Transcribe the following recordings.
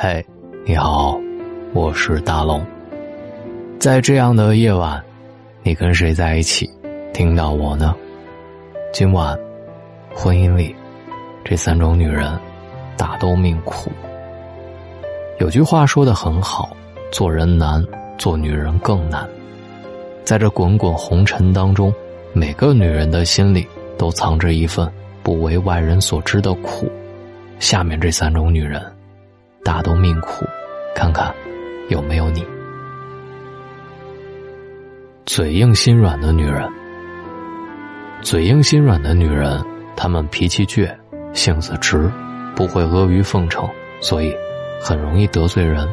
嘿，你好，我是大龙。在这样的夜晚，你跟谁在一起？听到我呢？今晚，婚姻里，这三种女人，大都命苦。有句话说的很好：做人难，做女人更难。在这滚滚红尘当中，每个女人的心里都藏着一份不为外人所知的苦。下面这三种女人。大都命苦，看看有没有你。嘴硬心软的女人，嘴硬心软的女人，她们脾气倔，性子直，不会阿谀奉承，所以很容易得罪人。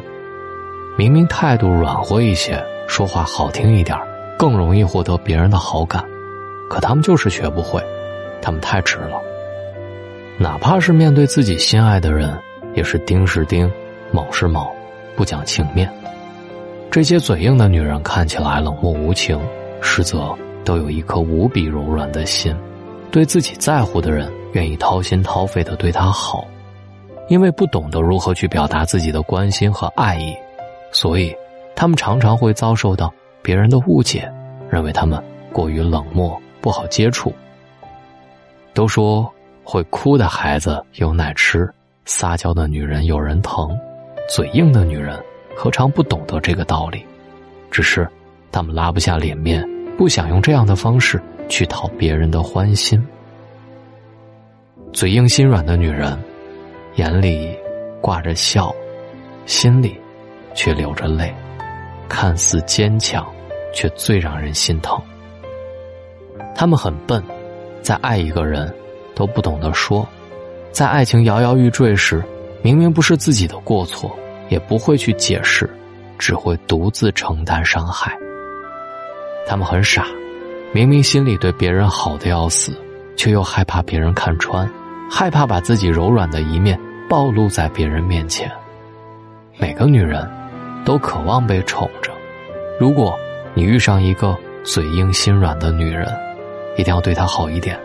明明态度软和一些，说话好听一点，更容易获得别人的好感，可他们就是学不会，他们太直了。哪怕是面对自己心爱的人。也是丁是丁，卯是卯，不讲情面。这些嘴硬的女人看起来冷漠无情，实则都有一颗无比柔软的心，对自己在乎的人愿意掏心掏肺的对他好。因为不懂得如何去表达自己的关心和爱意，所以他们常常会遭受到别人的误解，认为他们过于冷漠，不好接触。都说会哭的孩子有奶吃。撒娇的女人有人疼，嘴硬的女人何尝不懂得这个道理？只是她们拉不下脸面，不想用这样的方式去讨别人的欢心。嘴硬心软的女人，眼里挂着笑，心里却流着泪，看似坚强，却最让人心疼。她们很笨，在爱一个人，都不懂得说。在爱情摇摇欲坠时，明明不是自己的过错，也不会去解释，只会独自承担伤害。他们很傻，明明心里对别人好的要死，却又害怕别人看穿，害怕把自己柔软的一面暴露在别人面前。每个女人，都渴望被宠着。如果你遇上一个嘴硬心软的女人，一定要对她好一点，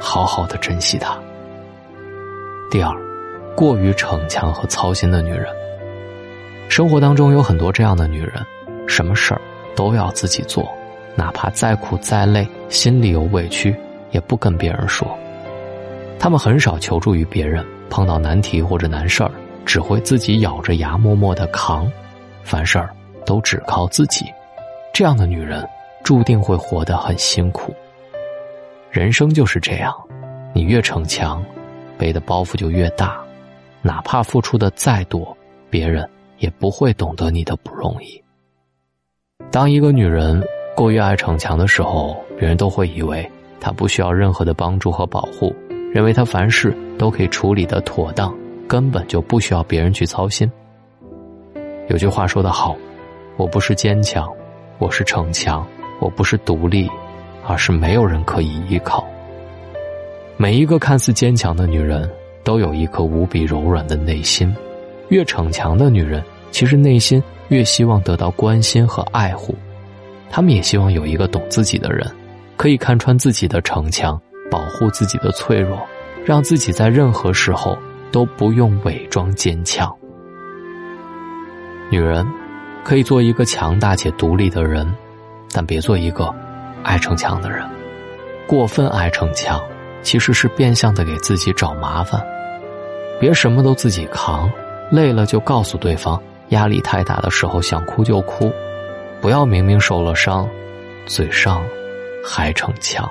好好的珍惜她。第二，过于逞强和操心的女人。生活当中有很多这样的女人，什么事儿都要自己做，哪怕再苦再累，心里有委屈也不跟别人说。她们很少求助于别人，碰到难题或者难事儿，只会自己咬着牙默默的扛，凡事儿都只靠自己。这样的女人注定会活得很辛苦。人生就是这样，你越逞强。背的包袱就越大，哪怕付出的再多，别人也不会懂得你的不容易。当一个女人过于爱逞强的时候，别人都会以为她不需要任何的帮助和保护，认为她凡事都可以处理的妥当，根本就不需要别人去操心。有句话说得好：“我不是坚强，我是逞强；我不是独立，而是没有人可以依靠。”每一个看似坚强的女人，都有一颗无比柔软的内心。越逞强的女人，其实内心越希望得到关心和爱护。她们也希望有一个懂自己的人，可以看穿自己的逞强，保护自己的脆弱，让自己在任何时候都不用伪装坚强。女人可以做一个强大且独立的人，但别做一个爱逞强的人。过分爱逞强。其实是变相的给自己找麻烦，别什么都自己扛，累了就告诉对方，压力太大的时候想哭就哭，不要明明受了伤，嘴上还逞强。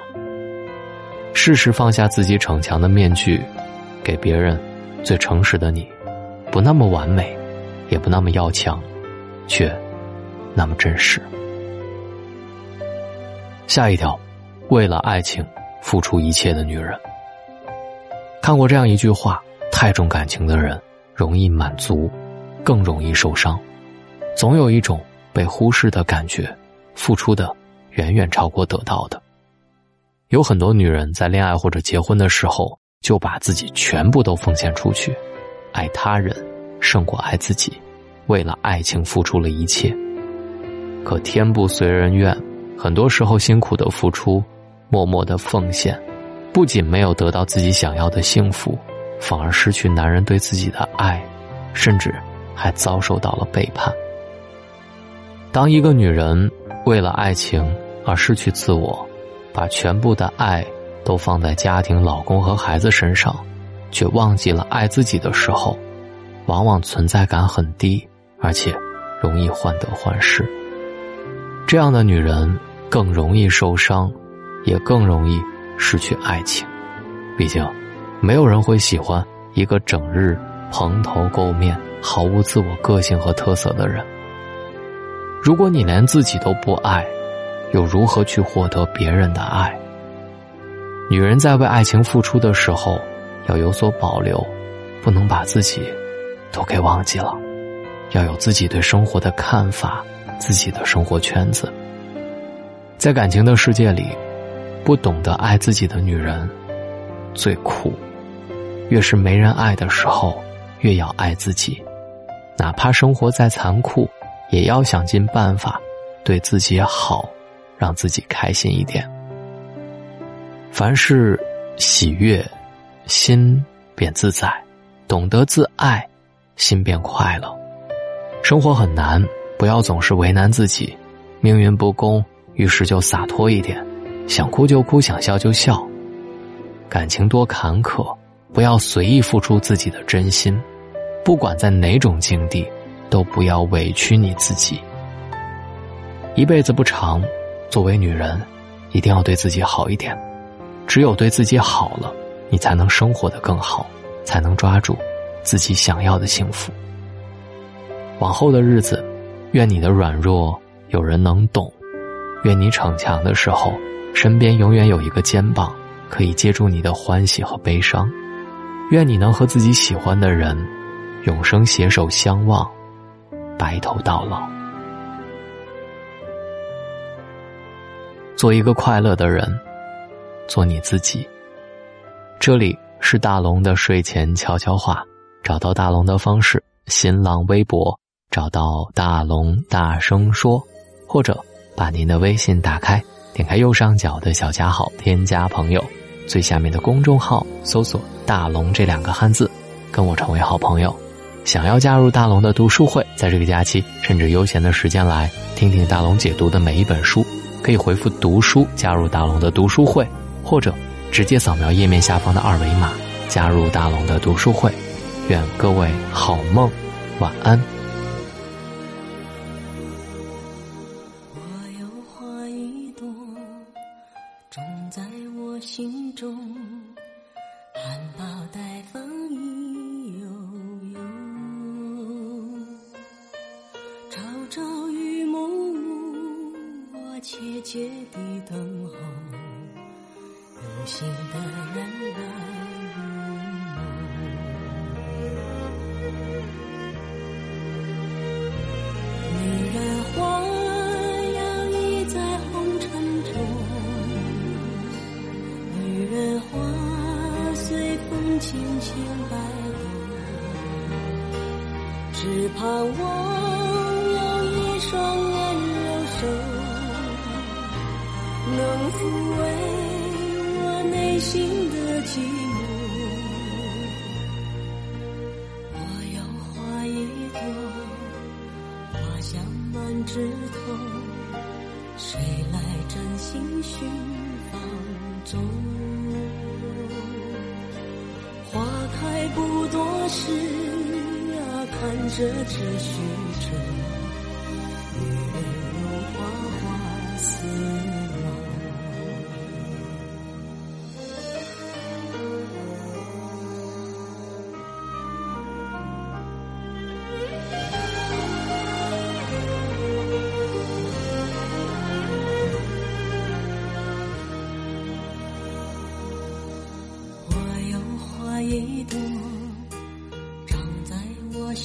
适时放下自己逞强的面具，给别人最诚实的你，不那么完美，也不那么要强，却那么真实。下一条，为了爱情。付出一切的女人，看过这样一句话：太重感情的人容易满足，更容易受伤。总有一种被忽视的感觉，付出的远远超过得到的。有很多女人在恋爱或者结婚的时候，就把自己全部都奉献出去，爱他人胜过爱自己，为了爱情付出了一切。可天不随人愿，很多时候辛苦的付出。默默的奉献，不仅没有得到自己想要的幸福，反而失去男人对自己的爱，甚至还遭受到了背叛。当一个女人为了爱情而失去自我，把全部的爱都放在家庭、老公和孩子身上，却忘记了爱自己的时候，往往存在感很低，而且容易患得患失。这样的女人更容易受伤，也更容易失去爱情。毕竟，没有人会喜欢一个整日蓬头垢面、毫无自我个性和特色的人。如果你连自己都不爱，又如何去获得别人的爱？女人在为爱情付出的时候，要有所保留，不能把自己都给忘记了，要有自己对生活的看法，自己的生活圈子。在感情的世界里，不懂得爱自己的女人最苦。越是没人爱的时候，越要爱自己，哪怕生活再残酷。也要想尽办法对自己好，让自己开心一点。凡事喜悦，心便自在；懂得自爱，心便快乐。生活很难，不要总是为难自己。命运不公，于是就洒脱一点，想哭就哭，想笑就笑。感情多坎坷，不要随意付出自己的真心。不管在哪种境地。都不要委屈你自己。一辈子不长，作为女人，一定要对自己好一点。只有对自己好了，你才能生活的更好，才能抓住自己想要的幸福。往后的日子，愿你的软弱有人能懂，愿你逞强的时候，身边永远有一个肩膀可以接住你的欢喜和悲伤。愿你能和自己喜欢的人，永生携手相望。白头到老，做一个快乐的人，做你自己。这里是大龙的睡前悄悄话，找到大龙的方式：新浪微博找到大龙大声说，或者把您的微信打开，点开右上角的小加号，添加朋友，最下面的公众号搜索“大龙”这两个汉字，跟我成为好朋友。想要加入大龙的读书会，在这个假期甚至悠闲的时间来听听大龙解读的每一本书，可以回复“读书”加入大龙的读书会，或者直接扫描页面下方的二维码加入大龙的读书会。愿各位好梦，晚安。脑袋风一悠悠朝朝与暮暮我切切地等候。有心的人了满枝头，谁来真心寻芳踪？花开不多时啊，看着这虚着，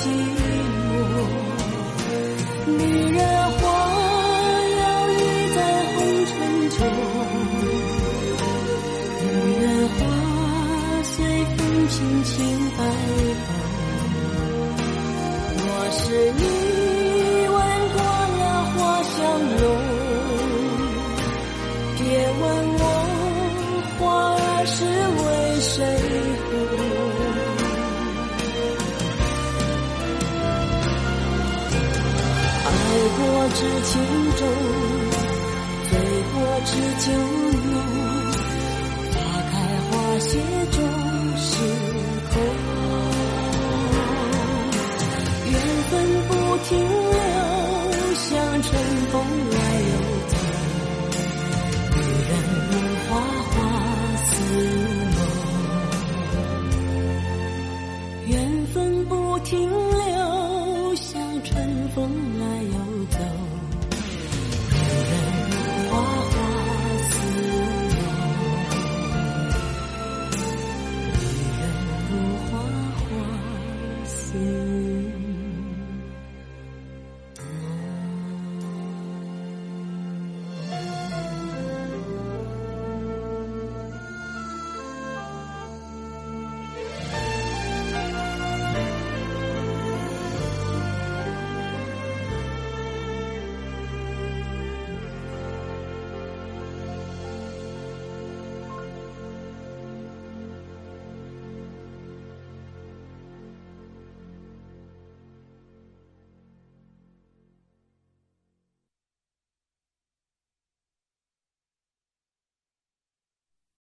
寂寞。女人花摇曳在红尘中，女人花随风轻轻摆动。我是你闻过了花香浓，别问我花儿是为谁我知情重，醉过知酒浓。花开花谢终是空，缘分不停留，像春风来